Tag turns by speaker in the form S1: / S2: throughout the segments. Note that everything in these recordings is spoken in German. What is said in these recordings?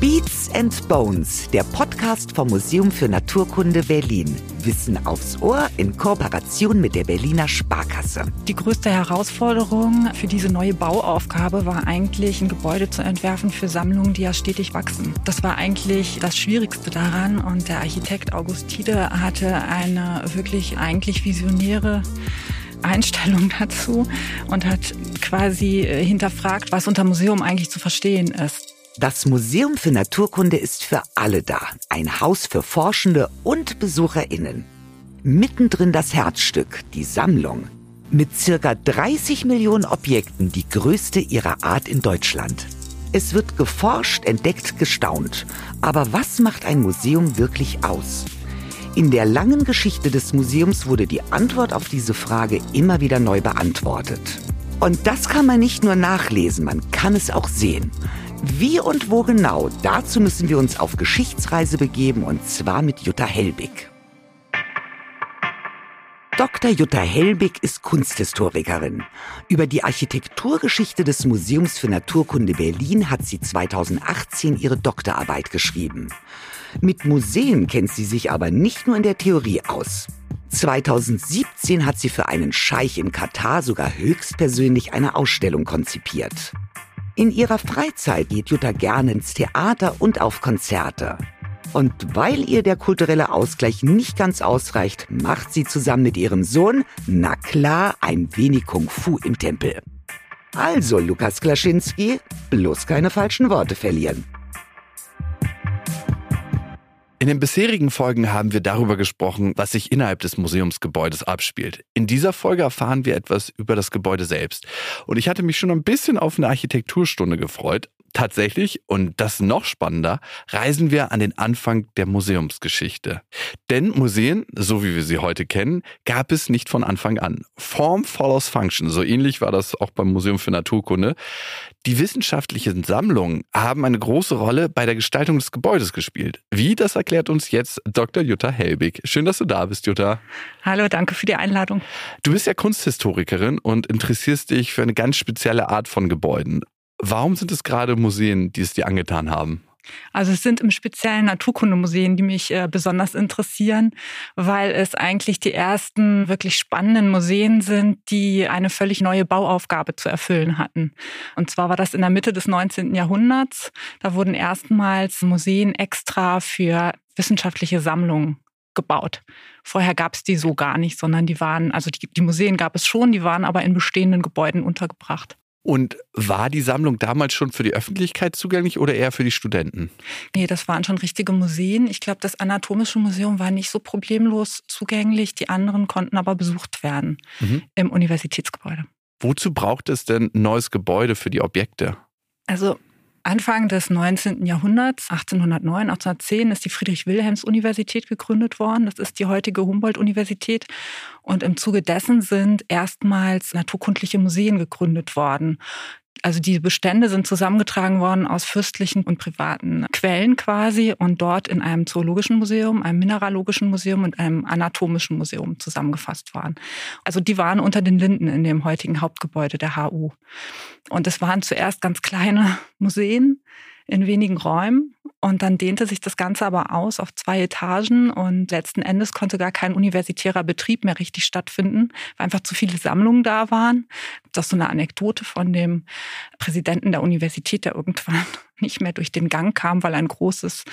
S1: Beats and Bones, der Podcast vom Museum für Naturkunde Berlin. Wissen aufs Ohr in Kooperation mit der Berliner Sparkasse.
S2: Die größte Herausforderung für diese neue Bauaufgabe war eigentlich, ein Gebäude zu entwerfen für Sammlungen, die ja stetig wachsen. Das war eigentlich das Schwierigste daran und der Architekt August Tiede hatte eine wirklich eigentlich visionäre Einstellung dazu und hat quasi äh, hinterfragt, was unter Museum eigentlich zu verstehen ist.
S1: Das Museum für Naturkunde ist für alle da. Ein Haus für Forschende und BesucherInnen. Mittendrin das Herzstück, die Sammlung. Mit circa 30 Millionen Objekten die größte ihrer Art in Deutschland. Es wird geforscht, entdeckt, gestaunt. Aber was macht ein Museum wirklich aus? In der langen Geschichte des Museums wurde die Antwort auf diese Frage immer wieder neu beantwortet. Und das kann man nicht nur nachlesen, man kann es auch sehen. Wie und wo genau, dazu müssen wir uns auf Geschichtsreise begeben und zwar mit Jutta Helbig. Dr. Jutta Helbig ist Kunsthistorikerin. Über die Architekturgeschichte des Museums für Naturkunde Berlin hat sie 2018 ihre Doktorarbeit geschrieben. Mit Museen kennt sie sich aber nicht nur in der Theorie aus. 2017 hat sie für einen Scheich in Katar sogar höchstpersönlich eine Ausstellung konzipiert. In ihrer Freizeit geht Jutta gerne ins Theater und auf Konzerte. Und weil ihr der kulturelle Ausgleich nicht ganz ausreicht, macht sie zusammen mit ihrem Sohn, na klar, ein wenig Kung Fu im Tempel. Also, Lukas Klaschinski, bloß keine falschen Worte verlieren.
S3: In den bisherigen Folgen haben wir darüber gesprochen, was sich innerhalb des Museumsgebäudes abspielt. In dieser Folge erfahren wir etwas über das Gebäude selbst. Und ich hatte mich schon ein bisschen auf eine Architekturstunde gefreut, Tatsächlich, und das noch spannender, reisen wir an den Anfang der Museumsgeschichte. Denn Museen, so wie wir sie heute kennen, gab es nicht von Anfang an. Form follows Function, so ähnlich war das auch beim Museum für Naturkunde. Die wissenschaftlichen Sammlungen haben eine große Rolle bei der Gestaltung des Gebäudes gespielt. Wie, das erklärt uns jetzt Dr. Jutta Helbig. Schön, dass du da bist, Jutta.
S2: Hallo, danke für die Einladung.
S3: Du bist ja Kunsthistorikerin und interessierst dich für eine ganz spezielle Art von Gebäuden. Warum sind es gerade Museen, die es dir angetan haben?
S2: Also es sind im speziellen Naturkundemuseen, die mich äh, besonders interessieren, weil es eigentlich die ersten wirklich spannenden Museen sind, die eine völlig neue Bauaufgabe zu erfüllen hatten. Und zwar war das in der Mitte des 19. Jahrhunderts. Da wurden erstmals Museen extra für wissenschaftliche Sammlungen gebaut. Vorher gab es die so gar nicht, sondern die waren, also die, die Museen gab es schon, die waren aber in bestehenden Gebäuden untergebracht.
S3: Und war die Sammlung damals schon für die Öffentlichkeit zugänglich oder eher für die Studenten?
S2: Nee, das waren schon richtige Museen. Ich glaube, das Anatomische Museum war nicht so problemlos zugänglich. Die anderen konnten aber besucht werden mhm. im Universitätsgebäude.
S3: Wozu braucht es denn ein neues Gebäude für die Objekte?
S2: Also Anfang des 19. Jahrhunderts, 1809, 1810, ist die Friedrich-Wilhelms-Universität gegründet worden. Das ist die heutige Humboldt-Universität. Und im Zuge dessen sind erstmals naturkundliche Museen gegründet worden. Also die Bestände sind zusammengetragen worden aus fürstlichen und privaten Quellen quasi und dort in einem zoologischen Museum, einem mineralogischen Museum und einem anatomischen Museum zusammengefasst worden. Also die waren unter den Linden in dem heutigen Hauptgebäude der HU. Und es waren zuerst ganz kleine Museen in wenigen Räumen und dann dehnte sich das Ganze aber aus auf zwei Etagen und letzten Endes konnte gar kein universitärer Betrieb mehr richtig stattfinden, weil einfach zu viele Sammlungen da waren. Das ist so eine Anekdote von dem Präsidenten der Universität, der irgendwann nicht mehr durch den Gang kam, weil ein großes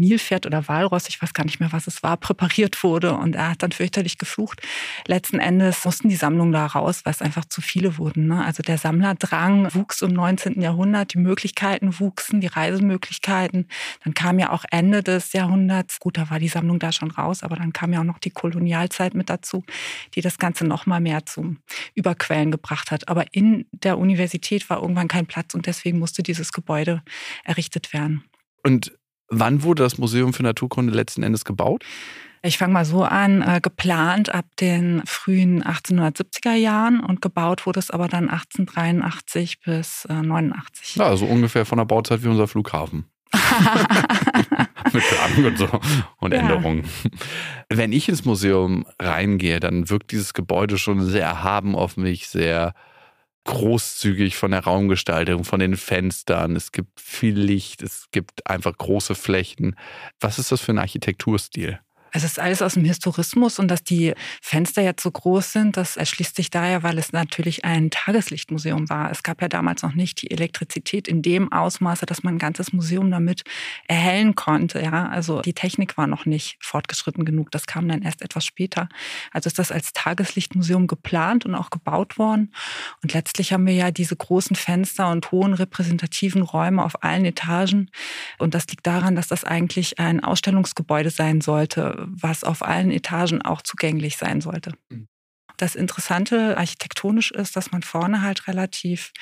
S2: Nilpferd oder Walross, ich weiß gar nicht mehr, was es war, präpariert wurde und er hat dann fürchterlich geflucht. Letzten Endes mussten die Sammlungen da raus, weil es einfach zu viele wurden. Ne? Also der Sammlerdrang wuchs im 19. Jahrhundert, die Möglichkeiten wuchsen, die Reisemöglichkeiten. Dann kam ja auch Ende des Jahrhunderts, gut, da war die Sammlung da schon raus, aber dann kam ja auch noch die Kolonialzeit mit dazu, die das Ganze noch mal mehr zum Überquellen gebracht hat. Aber in der Universität war irgendwann kein Platz und deswegen musste dieses Gebäude errichtet werden.
S3: Und wann wurde das Museum für Naturkunde letzten Endes gebaut?
S2: Ich fange mal so an, äh, geplant ab den frühen 1870er Jahren und gebaut wurde es aber dann 1883 bis äh, 89.
S3: Ja, also ungefähr von der Bauzeit wie unser Flughafen. Mit Planung und so und ja. Änderungen. Wenn ich ins Museum reingehe, dann wirkt dieses Gebäude schon sehr erhaben auf mich, sehr großzügig von der Raumgestaltung, von den Fenstern. Es gibt viel Licht, es gibt einfach große Flächen. Was ist das für ein Architekturstil?
S2: Es ist alles aus dem Historismus und dass die Fenster jetzt so groß sind, das erschließt sich daher, weil es natürlich ein Tageslichtmuseum war. Es gab ja damals noch nicht die Elektrizität in dem Ausmaße, dass man ein ganzes Museum damit erhellen konnte. Ja, also die Technik war noch nicht fortgeschritten genug. Das kam dann erst etwas später. Also ist das als Tageslichtmuseum geplant und auch gebaut worden. Und letztlich haben wir ja diese großen Fenster und hohen repräsentativen Räume auf allen Etagen. Und das liegt daran, dass das eigentlich ein Ausstellungsgebäude sein sollte was auf allen Etagen auch zugänglich sein sollte. Mhm. Das Interessante architektonisch ist, dass man vorne halt relativ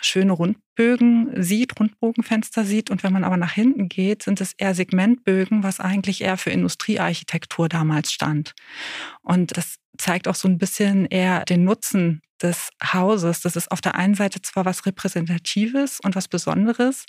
S2: schöne Rundbögen sieht, Rundbogenfenster sieht. Und wenn man aber nach hinten geht, sind es eher Segmentbögen, was eigentlich eher für Industriearchitektur damals stand. Und das zeigt auch so ein bisschen eher den Nutzen des Hauses. Das ist auf der einen Seite zwar was Repräsentatives und was Besonderes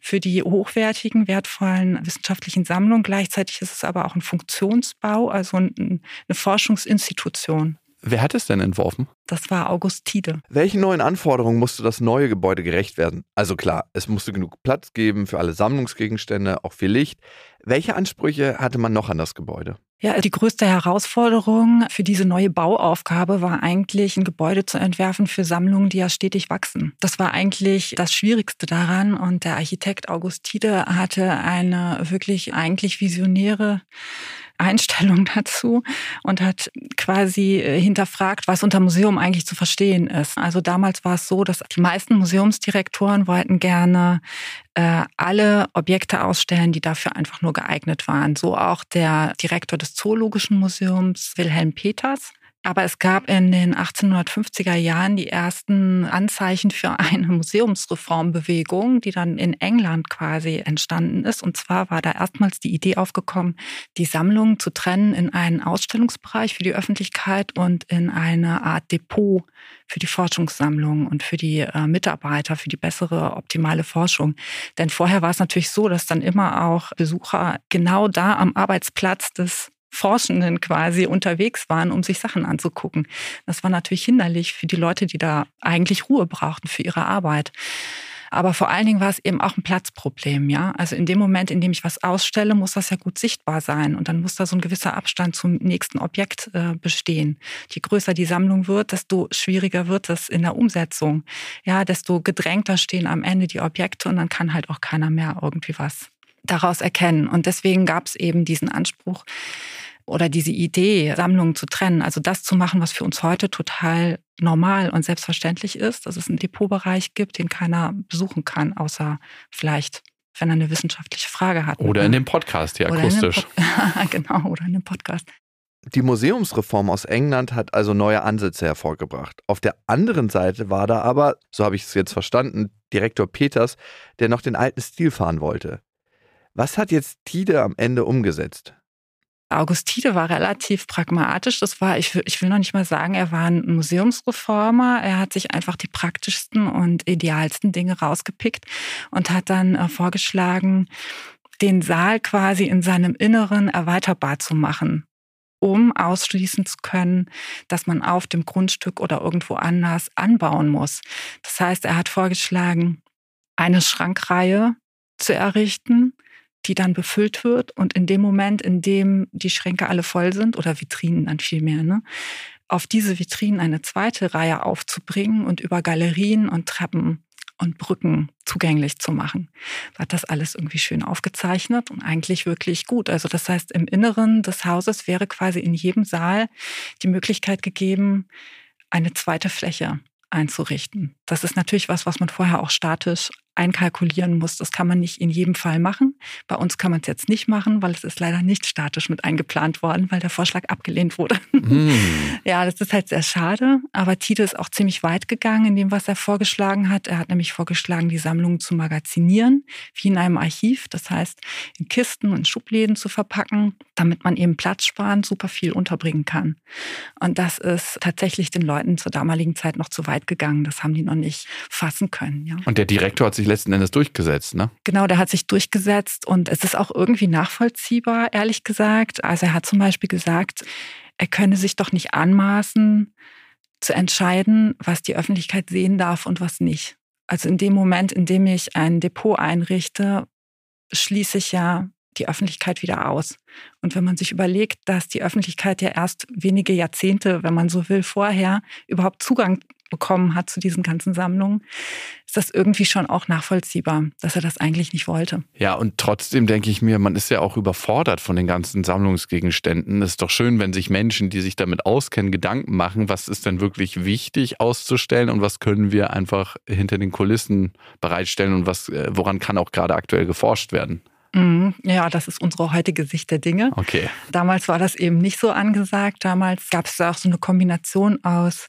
S2: für die hochwertigen, wertvollen wissenschaftlichen Sammlungen. Gleichzeitig ist es aber auch ein Funktionsbau, also eine Forschungsinstitution.
S3: Wer hat es denn entworfen?
S2: Das war August Tiede.
S4: Welchen neuen Anforderungen musste das neue Gebäude gerecht werden? Also klar, es musste genug Platz geben für alle Sammlungsgegenstände, auch für Licht. Welche Ansprüche hatte man noch an das Gebäude?
S2: Ja, die größte Herausforderung für diese neue Bauaufgabe war eigentlich, ein Gebäude zu entwerfen für Sammlungen, die ja stetig wachsen. Das war eigentlich das Schwierigste daran. Und der Architekt August Tiede hatte eine wirklich eigentlich visionäre Einstellung dazu und hat quasi äh, hinterfragt, was unter Museum eigentlich zu verstehen ist. Also damals war es so, dass die meisten Museumsdirektoren wollten gerne äh, alle Objekte ausstellen, die dafür einfach nur geeignet waren. So auch der Direktor des Zoologischen Museums, Wilhelm Peters. Aber es gab in den 1850er Jahren die ersten Anzeichen für eine Museumsreformbewegung, die dann in England quasi entstanden ist. Und zwar war da erstmals die Idee aufgekommen, die Sammlung zu trennen in einen Ausstellungsbereich für die Öffentlichkeit und in eine Art Depot für die Forschungssammlung und für die äh, Mitarbeiter, für die bessere, optimale Forschung. Denn vorher war es natürlich so, dass dann immer auch Besucher genau da am Arbeitsplatz des Forschenden quasi unterwegs waren, um sich Sachen anzugucken. Das war natürlich hinderlich für die Leute, die da eigentlich Ruhe brauchten für ihre Arbeit. Aber vor allen Dingen war es eben auch ein Platzproblem, ja. Also in dem Moment, in dem ich was ausstelle, muss das ja gut sichtbar sein und dann muss da so ein gewisser Abstand zum nächsten Objekt äh, bestehen. Je größer die Sammlung wird, desto schwieriger wird es in der Umsetzung. Ja, desto gedrängter stehen am Ende die Objekte und dann kann halt auch keiner mehr irgendwie was daraus erkennen. Und deswegen gab es eben diesen Anspruch, oder diese Idee, Sammlungen zu trennen, also das zu machen, was für uns heute total normal und selbstverständlich ist, dass es einen Depotbereich gibt, den keiner besuchen kann, außer vielleicht, wenn er eine wissenschaftliche Frage hat.
S3: Oder in dem Podcast, hier akustisch.
S2: Pod genau, oder in dem Podcast.
S4: Die Museumsreform aus England hat also neue Ansätze hervorgebracht. Auf der anderen Seite war da aber, so habe ich es jetzt verstanden, Direktor Peters, der noch den alten Stil fahren wollte. Was hat jetzt Tide am Ende umgesetzt?
S2: Augustine war relativ pragmatisch. Das war, ich will, ich will noch nicht mal sagen, er war ein Museumsreformer. Er hat sich einfach die praktischsten und idealsten Dinge rausgepickt und hat dann äh, vorgeschlagen, den Saal quasi in seinem Inneren erweiterbar zu machen, um ausschließen zu können, dass man auf dem Grundstück oder irgendwo anders anbauen muss. Das heißt, er hat vorgeschlagen, eine Schrankreihe zu errichten, die dann befüllt wird. Und in dem Moment, in dem die Schränke alle voll sind, oder Vitrinen dann viel mehr, ne, auf diese Vitrinen eine zweite Reihe aufzubringen und über Galerien und Treppen und Brücken zugänglich zu machen. Da hat das alles irgendwie schön aufgezeichnet und eigentlich wirklich gut. Also das heißt, im Inneren des Hauses wäre quasi in jedem Saal die Möglichkeit gegeben, eine zweite Fläche einzurichten. Das ist natürlich was, was man vorher auch statisch einkalkulieren muss. Das kann man nicht in jedem Fall machen. Bei uns kann man es jetzt nicht machen, weil es ist leider nicht statisch mit eingeplant worden, weil der Vorschlag abgelehnt wurde. Mm. Ja, das ist halt sehr schade. Aber Tite ist auch ziemlich weit gegangen in dem, was er vorgeschlagen hat. Er hat nämlich vorgeschlagen, die Sammlungen zu magazinieren, wie in einem Archiv. Das heißt, in Kisten und Schubläden zu verpacken, damit man eben platzsparend super viel unterbringen kann. Und das ist tatsächlich den Leuten zur damaligen Zeit noch zu weit gegangen. Das haben die noch nicht fassen können. Ja.
S3: Und der Direktor hat sich sich letzten Endes durchgesetzt, ne?
S2: Genau, der hat sich durchgesetzt und es ist auch irgendwie nachvollziehbar, ehrlich gesagt. Also er hat zum Beispiel gesagt, er könne sich doch nicht anmaßen, zu entscheiden, was die Öffentlichkeit sehen darf und was nicht. Also in dem Moment, in dem ich ein Depot einrichte, schließe ich ja die Öffentlichkeit wieder aus. Und wenn man sich überlegt, dass die Öffentlichkeit ja erst wenige Jahrzehnte, wenn man so will, vorher überhaupt Zugang bekommen hat zu diesen ganzen Sammlungen, ist das irgendwie schon auch nachvollziehbar, dass er das eigentlich nicht wollte.
S3: Ja, und trotzdem denke ich mir, man ist ja auch überfordert von den ganzen Sammlungsgegenständen. Es ist doch schön, wenn sich Menschen, die sich damit auskennen, Gedanken machen, was ist denn wirklich wichtig auszustellen und was können wir einfach hinter den Kulissen bereitstellen und was, äh, woran kann auch gerade aktuell geforscht werden.
S2: Mhm. Ja, das ist unsere heutige Sicht der Dinge.
S3: Okay.
S2: Damals war das eben nicht so angesagt. Damals gab es auch so eine Kombination aus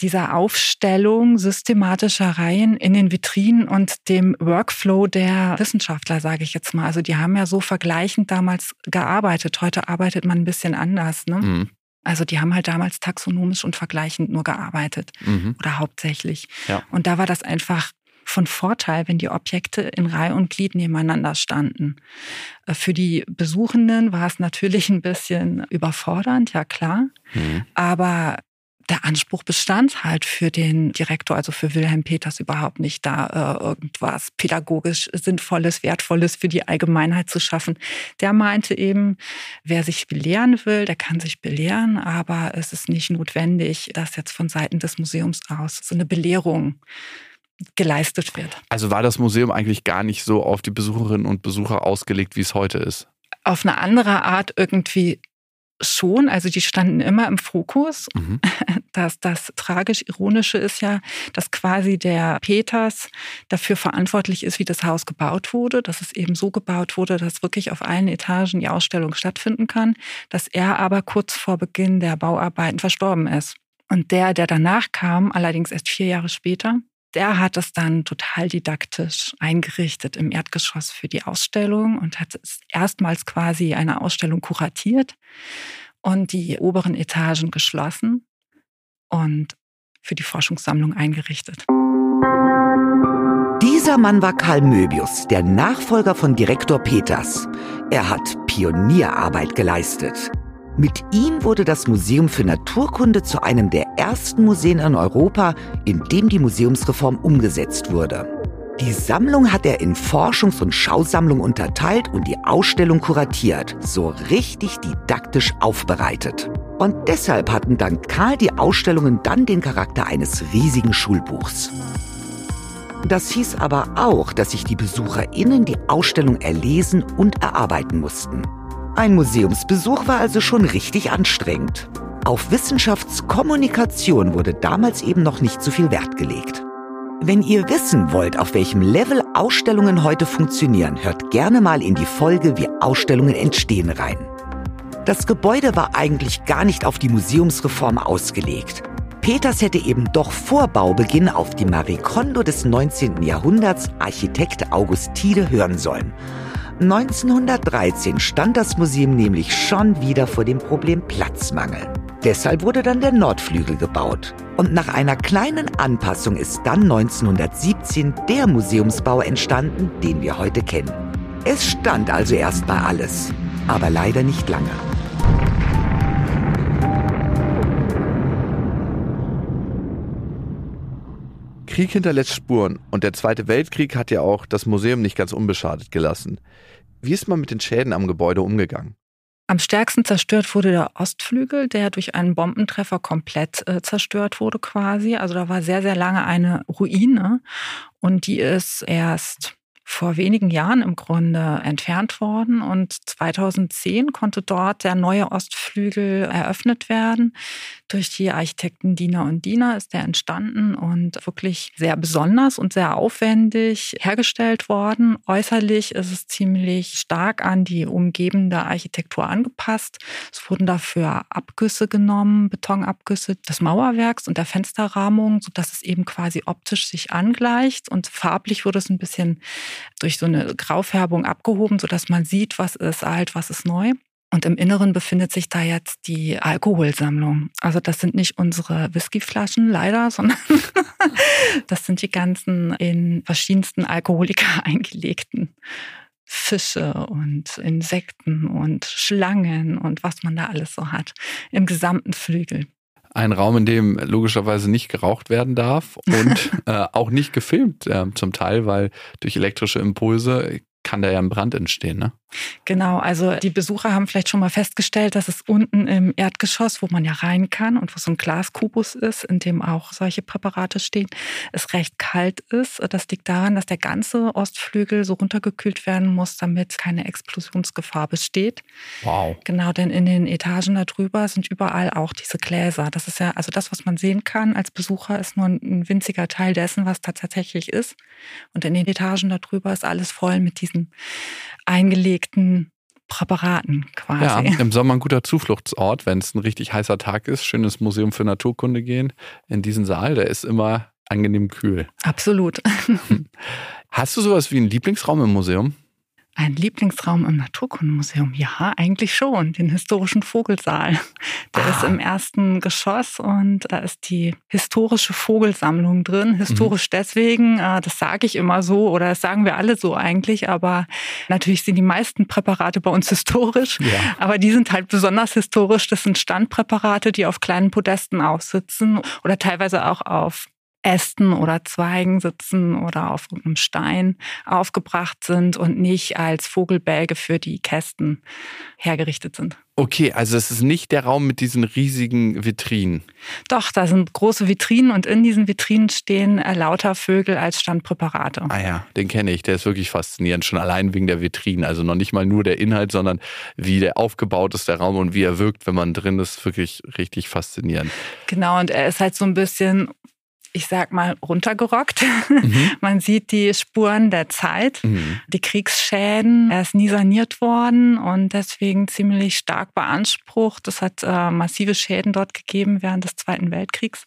S2: dieser Aufstellung systematischer Reihen in den Vitrinen und dem Workflow der Wissenschaftler, sage ich jetzt mal. Also die haben ja so vergleichend damals gearbeitet. Heute arbeitet man ein bisschen anders. Ne? Mhm. Also die haben halt damals taxonomisch und vergleichend nur gearbeitet mhm. oder hauptsächlich. Ja. Und da war das einfach von Vorteil, wenn die Objekte in Reihe und Glied nebeneinander standen. Äh, für die Besuchenden war es natürlich ein bisschen überfordernd, ja klar. Mhm. Aber der Anspruch bestand halt für den Direktor, also für Wilhelm Peters überhaupt nicht, da äh, irgendwas pädagogisch Sinnvolles, Wertvolles für die Allgemeinheit zu schaffen. Der meinte eben, wer sich belehren will, der kann sich belehren, aber es ist nicht notwendig, dass jetzt von Seiten des Museums aus so eine Belehrung geleistet wird.
S3: Also war das Museum eigentlich gar nicht so auf die Besucherinnen und Besucher ausgelegt, wie es heute ist?
S2: Auf eine andere Art irgendwie schon, also die standen immer im Fokus. Mhm. Das, das tragisch-ironische ist ja, dass quasi der Peters dafür verantwortlich ist, wie das Haus gebaut wurde, dass es eben so gebaut wurde, dass wirklich auf allen Etagen die Ausstellung stattfinden kann, dass er aber kurz vor Beginn der Bauarbeiten verstorben ist. Und der, der danach kam, allerdings erst vier Jahre später, der hat es dann total didaktisch eingerichtet im Erdgeschoss für die Ausstellung und hat erstmals quasi eine Ausstellung kuratiert und die oberen Etagen geschlossen und für die Forschungssammlung eingerichtet.
S1: Dieser Mann war Karl Möbius, der Nachfolger von Direktor Peters. Er hat Pionierarbeit geleistet. Mit ihm wurde das Museum für Naturkunde zu einem der ersten Museen in Europa, in dem die Museumsreform umgesetzt wurde. Die Sammlung hat er in Forschungs- und Schausammlung unterteilt und die Ausstellung kuratiert, so richtig didaktisch aufbereitet. Und deshalb hatten dann Karl die Ausstellungen dann den Charakter eines riesigen Schulbuchs. Das hieß aber auch, dass sich die BesucherInnen die Ausstellung erlesen und erarbeiten mussten. Ein Museumsbesuch war also schon richtig anstrengend. Auf Wissenschaftskommunikation wurde damals eben noch nicht so viel Wert gelegt. Wenn ihr wissen wollt, auf welchem Level Ausstellungen heute funktionieren, hört gerne mal in die Folge Wie Ausstellungen entstehen rein. Das Gebäude war eigentlich gar nicht auf die Museumsreform ausgelegt. Peters hätte eben doch vor Baubeginn auf die Marie Kondo des 19. Jahrhunderts Architekt August Tiede hören sollen. 1913 stand das Museum nämlich schon wieder vor dem Problem Platzmangel. Deshalb wurde dann der Nordflügel gebaut. Und nach einer kleinen Anpassung ist dann 1917 der Museumsbau entstanden, den wir heute kennen. Es stand also erstmal alles, aber leider nicht lange.
S4: Krieg hinterlässt Spuren und der Zweite Weltkrieg hat ja auch das Museum nicht ganz unbeschadet gelassen. Wie ist man mit den Schäden am Gebäude umgegangen?
S2: Am stärksten zerstört wurde der Ostflügel, der durch einen Bombentreffer komplett äh, zerstört wurde quasi. Also da war sehr, sehr lange eine Ruine und die ist erst vor wenigen Jahren im Grunde entfernt worden und 2010 konnte dort der neue Ostflügel eröffnet werden. Durch die Architekten Diener und Diener ist der entstanden und wirklich sehr besonders und sehr aufwendig hergestellt worden. Äußerlich ist es ziemlich stark an die umgebende Architektur angepasst. Es wurden dafür Abgüsse genommen, Betonabgüsse des Mauerwerks und der Fensterrahmung, sodass es eben quasi optisch sich angleicht und farblich wurde es ein bisschen durch so eine Graufärbung abgehoben, sodass man sieht, was ist alt, was ist neu. Und im Inneren befindet sich da jetzt die Alkoholsammlung. Also das sind nicht unsere Whiskyflaschen leider, sondern das sind die ganzen in verschiedensten Alkoholika eingelegten Fische und Insekten und Schlangen und was man da alles so hat im gesamten Flügel.
S3: Ein Raum, in dem logischerweise nicht geraucht werden darf und äh, auch nicht gefilmt äh, zum Teil, weil durch elektrische Impulse kann da ja ein Brand entstehen, ne?
S2: Genau, also die Besucher haben vielleicht schon mal festgestellt, dass es unten im Erdgeschoss, wo man ja rein kann und wo so ein Glaskubus ist, in dem auch solche Präparate stehen, es recht kalt ist. Das liegt daran, dass der ganze Ostflügel so runtergekühlt werden muss, damit keine Explosionsgefahr besteht.
S3: Wow.
S2: Genau, denn in den Etagen darüber sind überall auch diese Gläser. Das ist ja, also das, was man sehen kann als Besucher, ist nur ein winziger Teil dessen, was tatsächlich ist. Und in den Etagen darüber ist alles voll mit diesen eingelegten Präparaten quasi.
S3: Ja, im Sommer ein guter Zufluchtsort, wenn es ein richtig heißer Tag ist. Schönes Museum für Naturkunde gehen in diesen Saal. Der ist immer angenehm kühl.
S2: Absolut.
S3: Hast du sowas wie einen Lieblingsraum im Museum?
S2: Ein Lieblingsraum im Naturkundemuseum? Ja, eigentlich schon. Den historischen Vogelsaal. Der ah. ist im ersten Geschoss und da ist die historische Vogelsammlung drin. Historisch mhm. deswegen, äh, das sage ich immer so oder das sagen wir alle so eigentlich, aber natürlich sind die meisten Präparate bei uns historisch. Ja. Aber die sind halt besonders historisch. Das sind Standpräparate, die auf kleinen Podesten aussitzen oder teilweise auch auf Ästen oder Zweigen sitzen oder auf einem Stein aufgebracht sind und nicht als Vogelbälge für die Kästen hergerichtet sind.
S3: Okay, also es ist nicht der Raum mit diesen riesigen Vitrinen.
S2: Doch, da sind große Vitrinen und in diesen Vitrinen stehen äh, lauter Vögel als Standpräparate.
S3: Ah ja, den kenne ich, der ist wirklich faszinierend, schon allein wegen der Vitrinen. Also noch nicht mal nur der Inhalt, sondern wie der aufgebaut ist, der Raum und wie er wirkt, wenn man drin ist, wirklich richtig faszinierend.
S2: Genau, und er ist halt so ein bisschen ich sag mal, runtergerockt. Mhm. Man sieht die Spuren der Zeit, mhm. die Kriegsschäden. Er ist nie saniert worden und deswegen ziemlich stark beansprucht. Es hat äh, massive Schäden dort gegeben während des Zweiten Weltkriegs.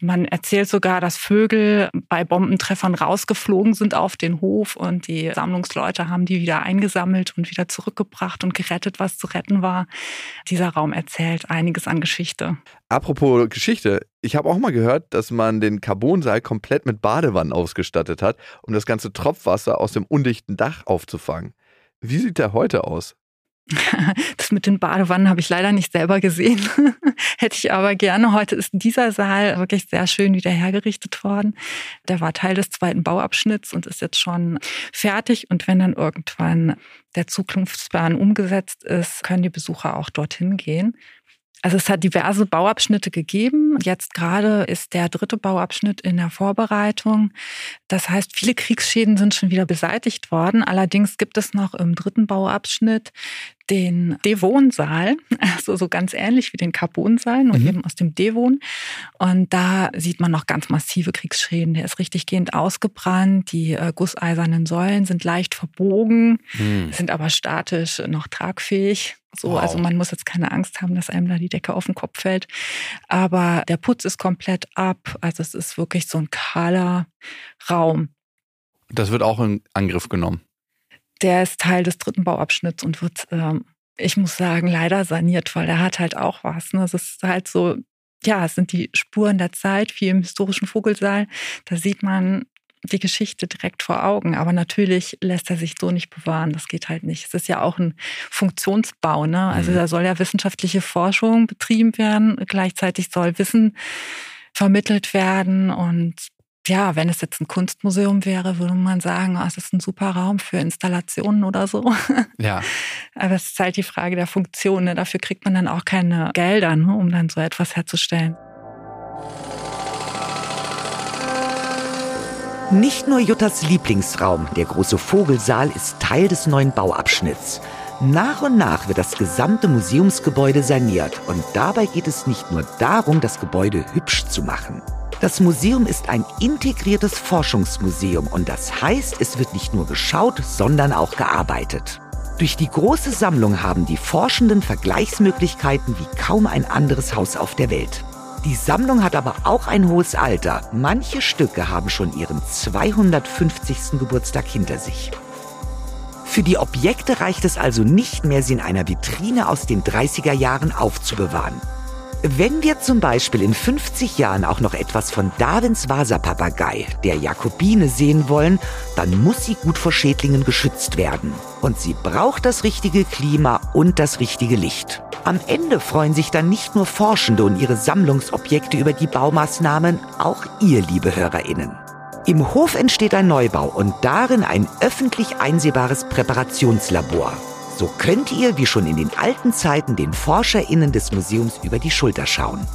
S2: Man erzählt sogar, dass Vögel bei Bombentreffern rausgeflogen sind auf den Hof und die Sammlungsleute haben die wieder eingesammelt und wieder zurückgebracht und gerettet, was zu retten war. Dieser Raum erzählt einiges an Geschichte.
S4: Apropos Geschichte, ich habe auch mal gehört, dass man den Carbonsaal komplett mit Badewannen ausgestattet hat, um das ganze Tropfwasser aus dem undichten Dach aufzufangen. Wie sieht der heute aus?
S2: Das mit den Badewannen habe ich leider nicht selber gesehen. Hätte ich aber gerne. Heute ist dieser Saal wirklich sehr schön wieder hergerichtet worden. Der war Teil des zweiten Bauabschnitts und ist jetzt schon fertig. Und wenn dann irgendwann der Zukunftsplan umgesetzt ist, können die Besucher auch dorthin gehen. Also es hat diverse Bauabschnitte gegeben. Jetzt gerade ist der dritte Bauabschnitt in der Vorbereitung. Das heißt, viele Kriegsschäden sind schon wieder beseitigt worden. Allerdings gibt es noch im dritten Bauabschnitt den Devon-Saal, also so ganz ähnlich wie den Carbon-Saal, nur mhm. eben aus dem Devon. Und da sieht man noch ganz massive Kriegsschäden. Der ist richtig gehend ausgebrannt. Die äh, gusseisernen Säulen sind leicht verbogen, mhm. sind aber statisch noch tragfähig. So, wow. also man muss jetzt keine Angst haben, dass einem da die Decke auf den Kopf fällt. Aber der Putz ist komplett ab. Also es ist wirklich so ein kahler Raum.
S3: Das wird auch in Angriff genommen
S2: der ist Teil des dritten Bauabschnitts und wird, ähm, ich muss sagen, leider saniert, weil der hat halt auch was. Ne? Es ist halt so, ja, es sind die Spuren der Zeit, wie im historischen Vogelsaal. Da sieht man die Geschichte direkt vor Augen. Aber natürlich lässt er sich so nicht bewahren. Das geht halt nicht. Es ist ja auch ein Funktionsbau. Ne? Also mhm. da soll ja wissenschaftliche Forschung betrieben werden. Gleichzeitig soll Wissen vermittelt werden und ja, wenn es jetzt ein Kunstmuseum wäre, würde man sagen, oh, es ist ein super Raum für Installationen oder so.
S3: Ja.
S2: Aber es ist halt die Frage der Funktion. Ne? Dafür kriegt man dann auch keine Gelder, ne? um dann so etwas herzustellen.
S1: Nicht nur Juttas Lieblingsraum, der große Vogelsaal, ist Teil des neuen Bauabschnitts. Nach und nach wird das gesamte Museumsgebäude saniert und dabei geht es nicht nur darum, das Gebäude hübsch zu machen. Das Museum ist ein integriertes Forschungsmuseum und das heißt, es wird nicht nur geschaut, sondern auch gearbeitet. Durch die große Sammlung haben die Forschenden Vergleichsmöglichkeiten wie kaum ein anderes Haus auf der Welt. Die Sammlung hat aber auch ein hohes Alter. Manche Stücke haben schon ihren 250. Geburtstag hinter sich. Für die Objekte reicht es also nicht mehr, sie in einer Vitrine aus den 30er Jahren aufzubewahren. Wenn wir zum Beispiel in 50 Jahren auch noch etwas von Darwins Vasa-Papagei, der Jakobine, sehen wollen, dann muss sie gut vor Schädlingen geschützt werden. Und sie braucht das richtige Klima und das richtige Licht. Am Ende freuen sich dann nicht nur Forschende und ihre Sammlungsobjekte über die Baumaßnahmen, auch ihr, liebe HörerInnen. Im Hof entsteht ein Neubau und darin ein öffentlich einsehbares Präparationslabor. So könnt ihr, wie schon in den alten Zeiten, den ForscherInnen des Museums über die Schulter schauen.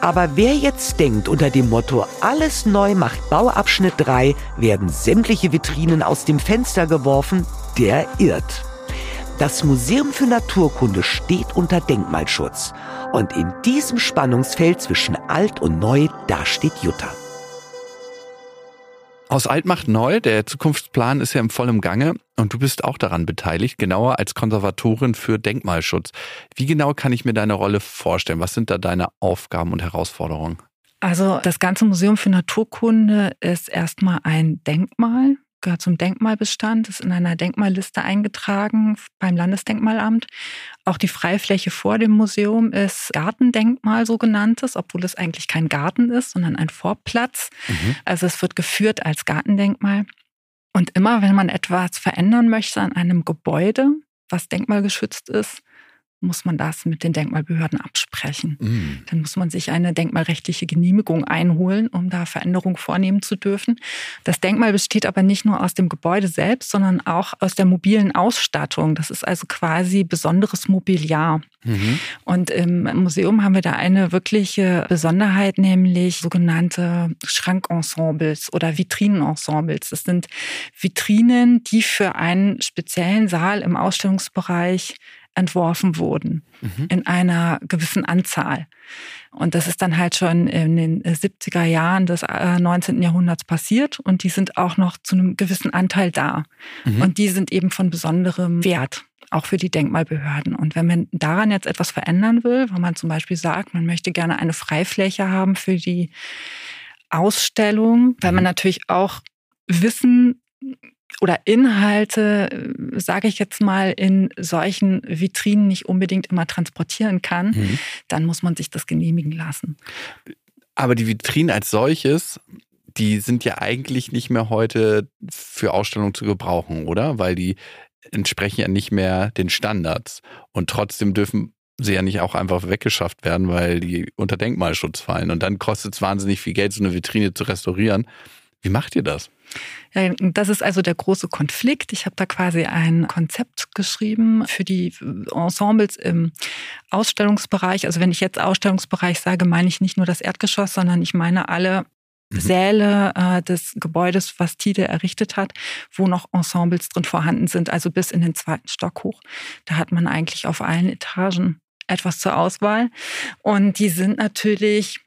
S1: Aber wer jetzt denkt, unter dem Motto Alles neu macht Bauabschnitt 3 werden sämtliche Vitrinen aus dem Fenster geworfen, der irrt. Das Museum für Naturkunde steht unter Denkmalschutz. Und in diesem Spannungsfeld zwischen alt und neu, da steht Jutta.
S3: Aus Alt macht neu, der Zukunftsplan ist ja im vollen Gange und du bist auch daran beteiligt, genauer als Konservatorin für Denkmalschutz. Wie genau kann ich mir deine Rolle vorstellen? Was sind da deine Aufgaben und Herausforderungen?
S2: Also das ganze Museum für Naturkunde ist erstmal ein Denkmal gehört zum Denkmalbestand, ist in einer Denkmalliste eingetragen beim Landesdenkmalamt. Auch die Freifläche vor dem Museum ist Gartendenkmal sogenanntes, obwohl es eigentlich kein Garten ist, sondern ein Vorplatz. Mhm. Also es wird geführt als Gartendenkmal. Und immer, wenn man etwas verändern möchte an einem Gebäude, was denkmalgeschützt ist, muss man das mit den Denkmalbehörden absprechen. Mm. Dann muss man sich eine denkmalrechtliche Genehmigung einholen, um da Veränderungen vornehmen zu dürfen. Das Denkmal besteht aber nicht nur aus dem Gebäude selbst, sondern auch aus der mobilen Ausstattung. Das ist also quasi besonderes Mobiliar. Mhm. Und im Museum haben wir da eine wirkliche Besonderheit, nämlich sogenannte Schrankensembles oder Vitrinenensembles. Das sind Vitrinen, die für einen speziellen Saal im Ausstellungsbereich entworfen wurden mhm. in einer gewissen Anzahl. Und das ist dann halt schon in den 70er Jahren des 19. Äh, Jahrhunderts passiert und die sind auch noch zu einem gewissen Anteil da. Mhm. Und die sind eben von besonderem Wert, auch für die Denkmalbehörden. Und wenn man daran jetzt etwas verändern will, wenn man zum Beispiel sagt, man möchte gerne eine Freifläche haben für die Ausstellung, weil man mhm. natürlich auch wissen oder Inhalte, äh, sage ich jetzt mal, in solchen Vitrinen nicht unbedingt immer transportieren kann, mhm. dann muss man sich das genehmigen lassen.
S3: Aber die Vitrinen als solches, die sind ja eigentlich nicht mehr heute für Ausstellungen zu gebrauchen, oder? Weil die entsprechen ja nicht mehr den Standards. Und trotzdem dürfen sie ja nicht auch einfach weggeschafft werden, weil die unter Denkmalschutz fallen. Und dann kostet es wahnsinnig viel Geld, so eine Vitrine zu restaurieren. Wie macht ihr das?
S2: Das ist also der große Konflikt. Ich habe da quasi ein Konzept geschrieben für die Ensembles im Ausstellungsbereich. Also wenn ich jetzt Ausstellungsbereich sage, meine ich nicht nur das Erdgeschoss, sondern ich meine alle mhm. Säle äh, des Gebäudes, was Tide errichtet hat, wo noch Ensembles drin vorhanden sind, also bis in den zweiten Stock hoch. Da hat man eigentlich auf allen Etagen etwas zur Auswahl. Und die sind natürlich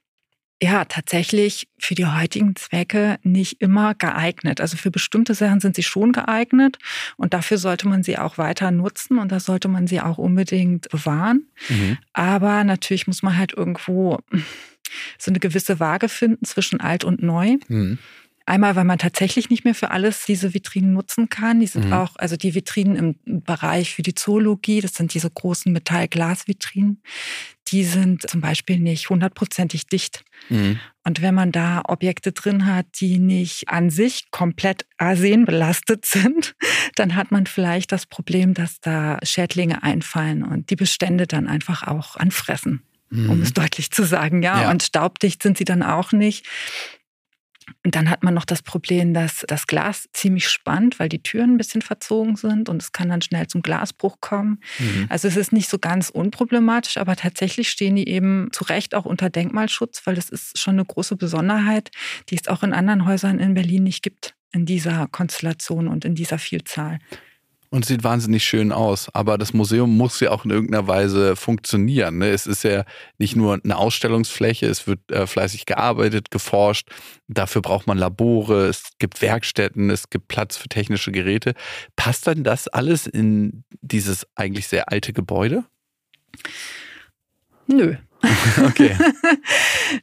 S2: ja tatsächlich für die heutigen Zwecke nicht immer geeignet. Also für bestimmte Sachen sind sie schon geeignet und dafür sollte man sie auch weiter nutzen und da sollte man sie auch unbedingt bewahren. Mhm. Aber natürlich muss man halt irgendwo so eine gewisse Waage finden zwischen alt und neu. Mhm. Einmal, weil man tatsächlich nicht mehr für alles diese Vitrinen nutzen kann. Die sind mhm. auch, also die Vitrinen im Bereich für die Zoologie, das sind diese großen Metall-Glas-Vitrinen, die sind zum Beispiel nicht hundertprozentig dicht. Mhm. Und wenn man da Objekte drin hat, die nicht an sich komplett arsenbelastet sind, dann hat man vielleicht das Problem, dass da Schädlinge einfallen und die Bestände dann einfach auch anfressen, mhm. um es deutlich zu sagen. Ja? ja, und staubdicht sind sie dann auch nicht. Und dann hat man noch das Problem, dass das Glas ziemlich spannt, weil die Türen ein bisschen verzogen sind und es kann dann schnell zum Glasbruch kommen. Mhm. Also es ist nicht so ganz unproblematisch, aber tatsächlich stehen die eben zu Recht auch unter Denkmalschutz, weil das ist schon eine große Besonderheit, die es auch in anderen Häusern in Berlin nicht gibt, in dieser Konstellation und in dieser Vielzahl
S3: und sieht wahnsinnig schön aus. Aber das Museum muss ja auch in irgendeiner Weise funktionieren. Ne? Es ist ja nicht nur eine Ausstellungsfläche, es wird äh, fleißig gearbeitet, geforscht. Dafür braucht man Labore, es gibt Werkstätten, es gibt Platz für technische Geräte. Passt dann das alles in dieses eigentlich sehr alte Gebäude?
S2: Nö. Okay.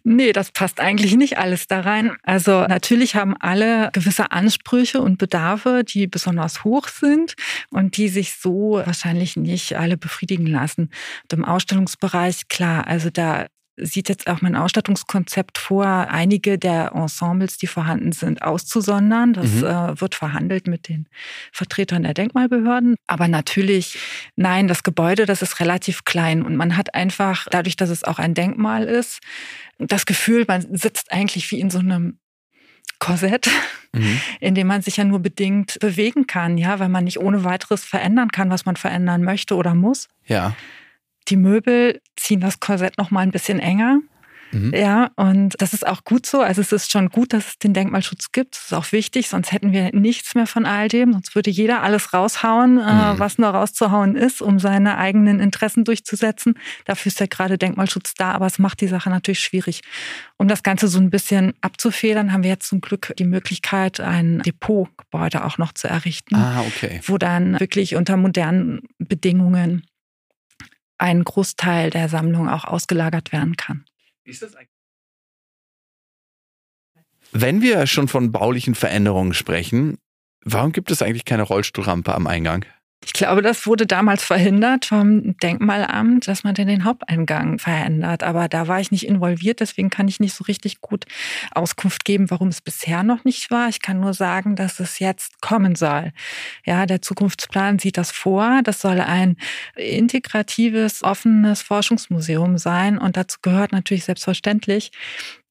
S2: nee, das passt eigentlich nicht alles da rein. Also natürlich haben alle gewisse Ansprüche und Bedarfe, die besonders hoch sind und die sich so wahrscheinlich nicht alle befriedigen lassen. Und Im Ausstellungsbereich, klar, also da sieht jetzt auch mein Ausstattungskonzept vor, einige der Ensembles, die vorhanden sind, auszusondern. Das mhm. äh, wird verhandelt mit den Vertretern der Denkmalbehörden. Aber natürlich, nein, das Gebäude, das ist relativ klein und man hat einfach, dadurch, dass es auch ein Denkmal ist, das Gefühl, man sitzt eigentlich wie in so einem Korsett, mhm. in dem man sich ja nur bedingt bewegen kann, ja, weil man nicht ohne weiteres verändern kann, was man verändern möchte oder muss.
S3: Ja.
S2: Die Möbel ziehen das Korsett noch mal ein bisschen enger. Mhm. Ja, und das ist auch gut so. Also es ist schon gut, dass es den Denkmalschutz gibt. Das ist auch wichtig, sonst hätten wir nichts mehr von all dem. Sonst würde jeder alles raushauen, äh, mhm. was nur rauszuhauen ist, um seine eigenen Interessen durchzusetzen. Dafür ist ja gerade Denkmalschutz da, aber es macht die Sache natürlich schwierig. Um das Ganze so ein bisschen abzufedern, haben wir jetzt zum Glück die Möglichkeit, ein Depotgebäude auch noch zu errichten,
S3: ah, okay.
S2: wo dann wirklich unter modernen Bedingungen ein Großteil der Sammlung auch ausgelagert werden kann.
S3: Wenn wir schon von baulichen Veränderungen sprechen, warum gibt es eigentlich keine Rollstuhlrampe am Eingang?
S2: Ich glaube, das wurde damals verhindert vom Denkmalamt, dass man den Haupteingang verändert. Aber da war ich nicht involviert, deswegen kann ich nicht so richtig gut Auskunft geben, warum es bisher noch nicht war. Ich kann nur sagen, dass es jetzt kommen soll. Ja, der Zukunftsplan sieht das vor. Das soll ein integratives, offenes Forschungsmuseum sein. Und dazu gehört natürlich selbstverständlich,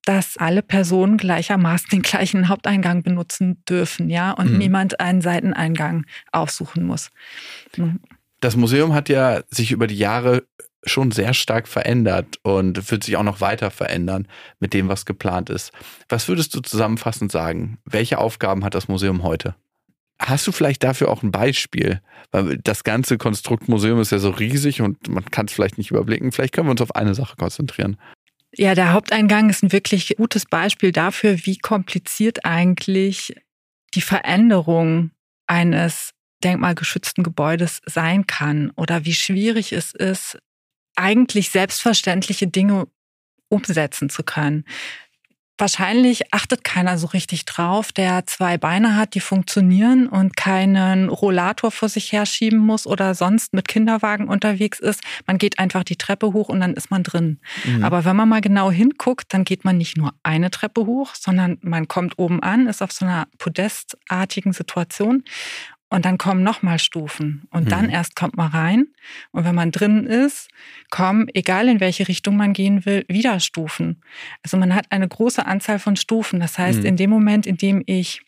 S2: dass alle Personen gleichermaßen den gleichen Haupteingang benutzen dürfen, ja, und mhm. niemand einen Seiteneingang aufsuchen muss.
S3: Mhm. Das Museum hat ja sich über die Jahre schon sehr stark verändert und wird sich auch noch weiter verändern mit dem, was geplant ist. Was würdest du zusammenfassend sagen? Welche Aufgaben hat das Museum heute? Hast du vielleicht dafür auch ein Beispiel? Weil das ganze Konstrukt Museum ist ja so riesig und man kann es vielleicht nicht überblicken. Vielleicht können wir uns auf eine Sache konzentrieren.
S2: Ja, der Haupteingang ist ein wirklich gutes Beispiel dafür, wie kompliziert eigentlich die Veränderung eines denkmalgeschützten Gebäudes sein kann oder wie schwierig es ist, eigentlich selbstverständliche Dinge umsetzen zu können. Wahrscheinlich achtet keiner so richtig drauf, der zwei Beine hat, die funktionieren und keinen Rollator vor sich herschieben muss oder sonst mit Kinderwagen unterwegs ist. Man geht einfach die Treppe hoch und dann ist man drin. Mhm. Aber wenn man mal genau hinguckt, dann geht man nicht nur eine Treppe hoch, sondern man kommt oben an, ist auf so einer podestartigen Situation und dann kommen nochmal Stufen. Und dann mhm. erst kommt man rein. Und wenn man drin ist, kommen, egal in welche Richtung man gehen will, wieder Stufen. Also man hat eine große Anzahl von Stufen. Das heißt, mhm. in dem Moment, in dem ich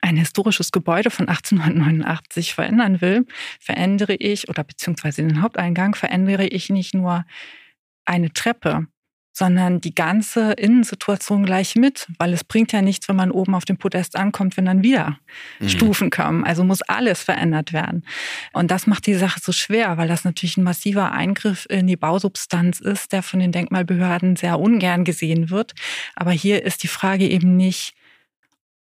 S2: ein historisches Gebäude von 1889 verändern will, verändere ich, oder beziehungsweise den Haupteingang, verändere ich nicht nur eine Treppe, sondern die ganze Innensituation gleich mit, weil es bringt ja nichts, wenn man oben auf dem Podest ankommt, wenn dann wieder mhm. Stufen kommen. Also muss alles verändert werden. Und das macht die Sache so schwer, weil das natürlich ein massiver Eingriff in die Bausubstanz ist, der von den Denkmalbehörden sehr ungern gesehen wird. Aber hier ist die Frage eben nicht,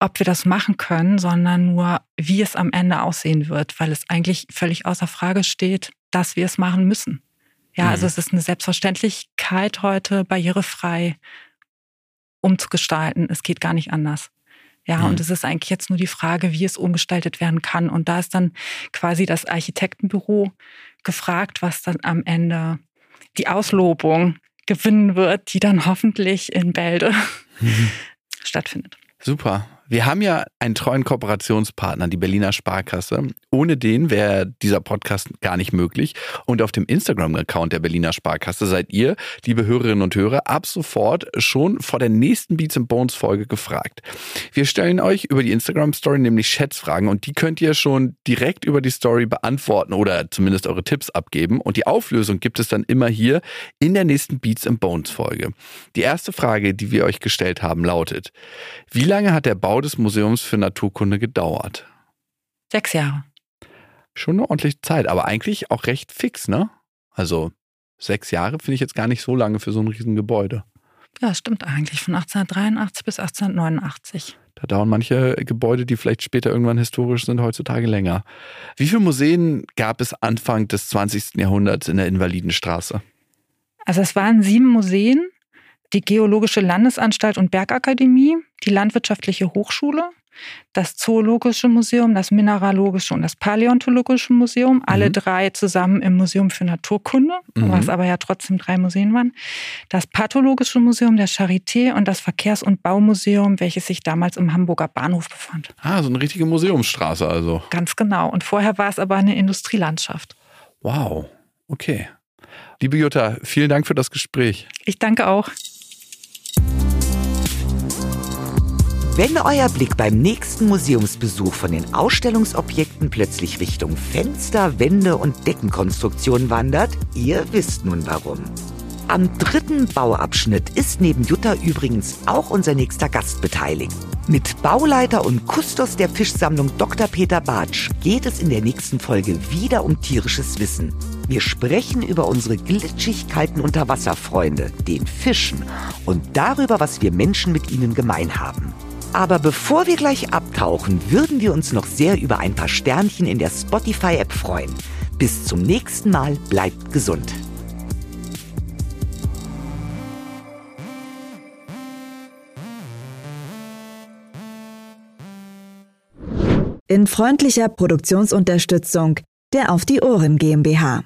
S2: ob wir das machen können, sondern nur, wie es am Ende aussehen wird, weil es eigentlich völlig außer Frage steht, dass wir es machen müssen. Ja, also mhm. es ist eine Selbstverständlichkeit heute, barrierefrei umzugestalten. Es geht gar nicht anders. Ja, mhm. und es ist eigentlich jetzt nur die Frage, wie es umgestaltet werden kann. Und da ist dann quasi das Architektenbüro gefragt, was dann am Ende die Auslobung gewinnen wird, die dann hoffentlich in Bälde mhm. stattfindet.
S3: Super. Wir haben ja einen treuen Kooperationspartner, die Berliner Sparkasse. Ohne den wäre dieser Podcast gar nicht möglich. Und auf dem Instagram-Account der Berliner Sparkasse seid ihr, liebe Hörerinnen und Hörer, ab sofort schon vor der nächsten Beats Bones Folge gefragt. Wir stellen euch über die Instagram-Story nämlich Schätzfragen und die könnt ihr schon direkt über die Story beantworten oder zumindest eure Tipps abgeben. Und die Auflösung gibt es dann immer hier in der nächsten Beats Bones Folge. Die erste Frage, die wir euch gestellt haben, lautet, wie lange hat der Bau des Museums für Naturkunde gedauert?
S2: Sechs Jahre.
S3: Schon eine ordentliche Zeit, aber eigentlich auch recht fix, ne? Also sechs Jahre finde ich jetzt gar nicht so lange für so ein Riesengebäude.
S2: Ja, stimmt eigentlich. Von 1883 bis 1889.
S3: Da dauern manche Gebäude, die vielleicht später irgendwann historisch sind, heutzutage länger. Wie viele Museen gab es Anfang des 20. Jahrhunderts in der Invalidenstraße?
S2: Also es waren sieben Museen die Geologische Landesanstalt und Bergakademie, die Landwirtschaftliche Hochschule, das Zoologische Museum, das Mineralogische und das Paläontologische Museum, alle mhm. drei zusammen im Museum für Naturkunde, mhm. was aber ja trotzdem drei Museen waren, das Pathologische Museum der Charité und das Verkehrs- und Baumuseum, welches sich damals im Hamburger Bahnhof befand.
S3: Ah, so eine richtige Museumsstraße also.
S2: Ganz genau. Und vorher war es aber eine Industrielandschaft.
S3: Wow, okay. Liebe Jutta, vielen Dank für das Gespräch.
S2: Ich danke auch.
S1: Wenn euer Blick beim nächsten Museumsbesuch von den Ausstellungsobjekten plötzlich Richtung Fenster, Wände und Deckenkonstruktion wandert, ihr wisst nun warum. Am dritten Bauabschnitt ist neben Jutta übrigens auch unser nächster Gast beteiligt. Mit Bauleiter und Kustos der Fischsammlung Dr. Peter Bartsch geht es in der nächsten Folge wieder um tierisches Wissen. Wir sprechen über unsere glitschig kalten Unterwasserfreunde, den Fischen, und darüber, was wir Menschen mit ihnen gemein haben. Aber bevor wir gleich abtauchen, würden wir uns noch sehr über ein paar Sternchen in der Spotify-App freuen. Bis zum nächsten Mal, bleibt gesund.
S5: In freundlicher Produktionsunterstützung der Auf die Ohren GmbH.